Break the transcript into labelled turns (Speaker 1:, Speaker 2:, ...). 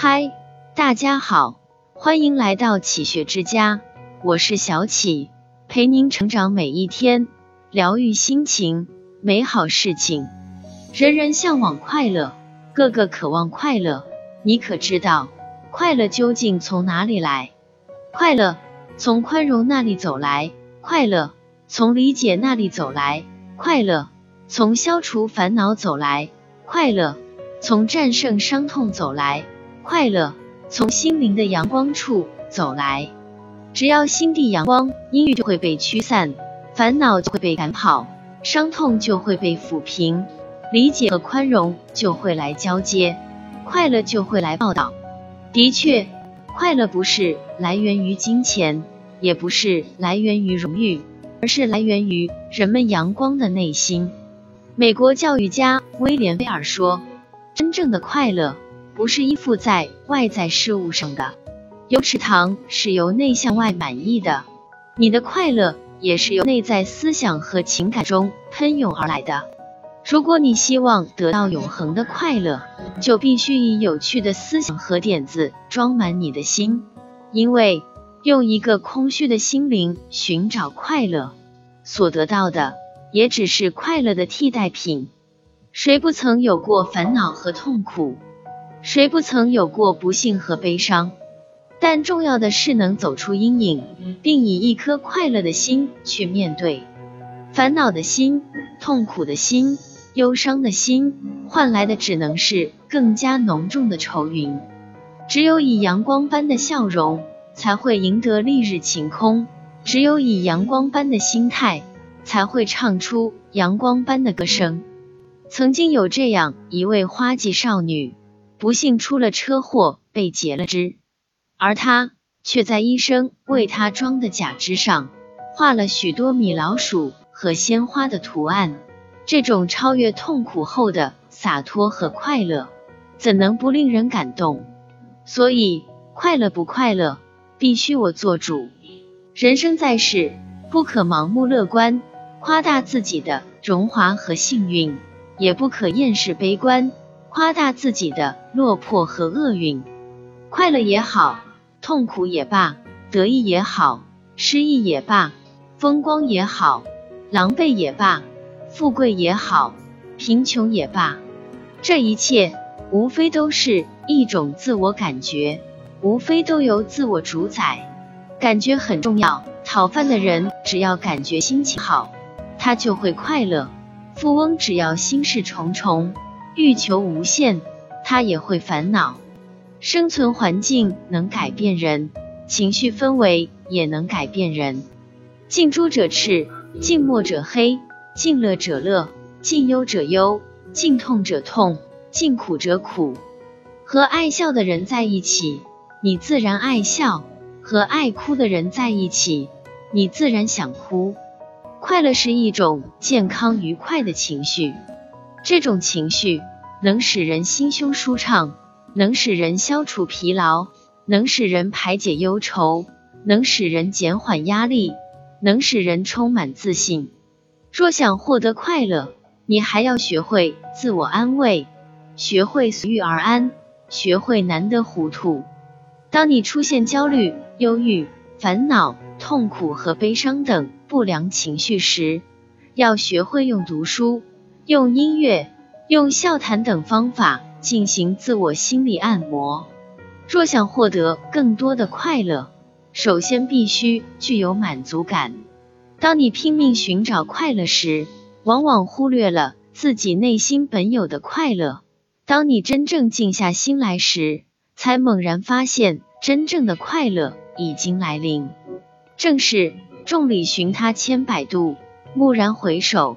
Speaker 1: 嗨，大家好，欢迎来到启学之家，我是小启，陪您成长每一天，疗愈心情，美好事情。人人向往快乐，个个渴望快乐。你可知道，快乐究竟从哪里来？快乐从宽容那里走来，快乐从理解那里走来，快乐从消除烦恼走来，快乐从战胜伤痛走来。快乐从心灵的阳光处走来，只要心地阳光，阴郁就会被驱散，烦恼就会被赶跑，伤痛就会被抚平，理解和宽容就会来交接，快乐就会来报道。的确，快乐不是来源于金钱，也不是来源于荣誉，而是来源于人们阳光的内心。美国教育家威廉威尔说：“真正的快乐。”不是依附在外在事物上的，有池塘是由内向外满意的，你的快乐也是由内在思想和情感中喷涌而来的。如果你希望得到永恒的快乐，就必须以有趣的思想和点子装满你的心，因为用一个空虚的心灵寻找快乐，所得到的也只是快乐的替代品。谁不曾有过烦恼和痛苦？谁不曾有过不幸和悲伤？但重要的是能走出阴影，并以一颗快乐的心去面对。烦恼的心、痛苦的心、忧伤的心，换来的只能是更加浓重的愁云。只有以阳光般的笑容，才会赢得丽日晴空；只有以阳光般的心态，才会唱出阳光般的歌声。曾经有这样一位花季少女。不幸出了车祸，被截了肢，而他却在医生为他装的假肢上画了许多米老鼠和鲜花的图案。这种超越痛苦后的洒脱和快乐，怎能不令人感动？所以，快乐不快乐，必须我做主。人生在世，不可盲目乐观，夸大自己的荣华和幸运，也不可厌世悲观。夸大自己的落魄和厄运，快乐也好，痛苦也罢，得意也好，失意也罢，风光也好，狼狈也罢，富贵也好，贫穷也罢，这一切无非都是一种自我感觉，无非都由自我主宰。感觉很重要，讨饭的人只要感觉心情好，他就会快乐；富翁只要心事重重。欲求无限，他也会烦恼。生存环境能改变人，情绪氛围也能改变人。近朱者赤，近墨者黑；近乐者乐，近忧者忧；近痛者痛，近苦者苦。和爱笑的人在一起，你自然爱笑；和爱哭的人在一起，你自然想哭。快乐是一种健康愉快的情绪。这种情绪能使人心胸舒畅，能使人消除疲劳，能使人排解忧愁，能使人减缓压力，能使人充满自信。若想获得快乐，你还要学会自我安慰，学会随遇而安，学会难得糊涂。当你出现焦虑、忧郁、烦恼、痛苦和悲伤等不良情绪时，要学会用读书。用音乐、用笑谈等方法进行自我心理按摩。若想获得更多的快乐，首先必须具有满足感。当你拼命寻找快乐时，往往忽略了自己内心本有的快乐。当你真正静下心来时，才猛然发现真正的快乐已经来临。正是众里寻他千百度，蓦然回首。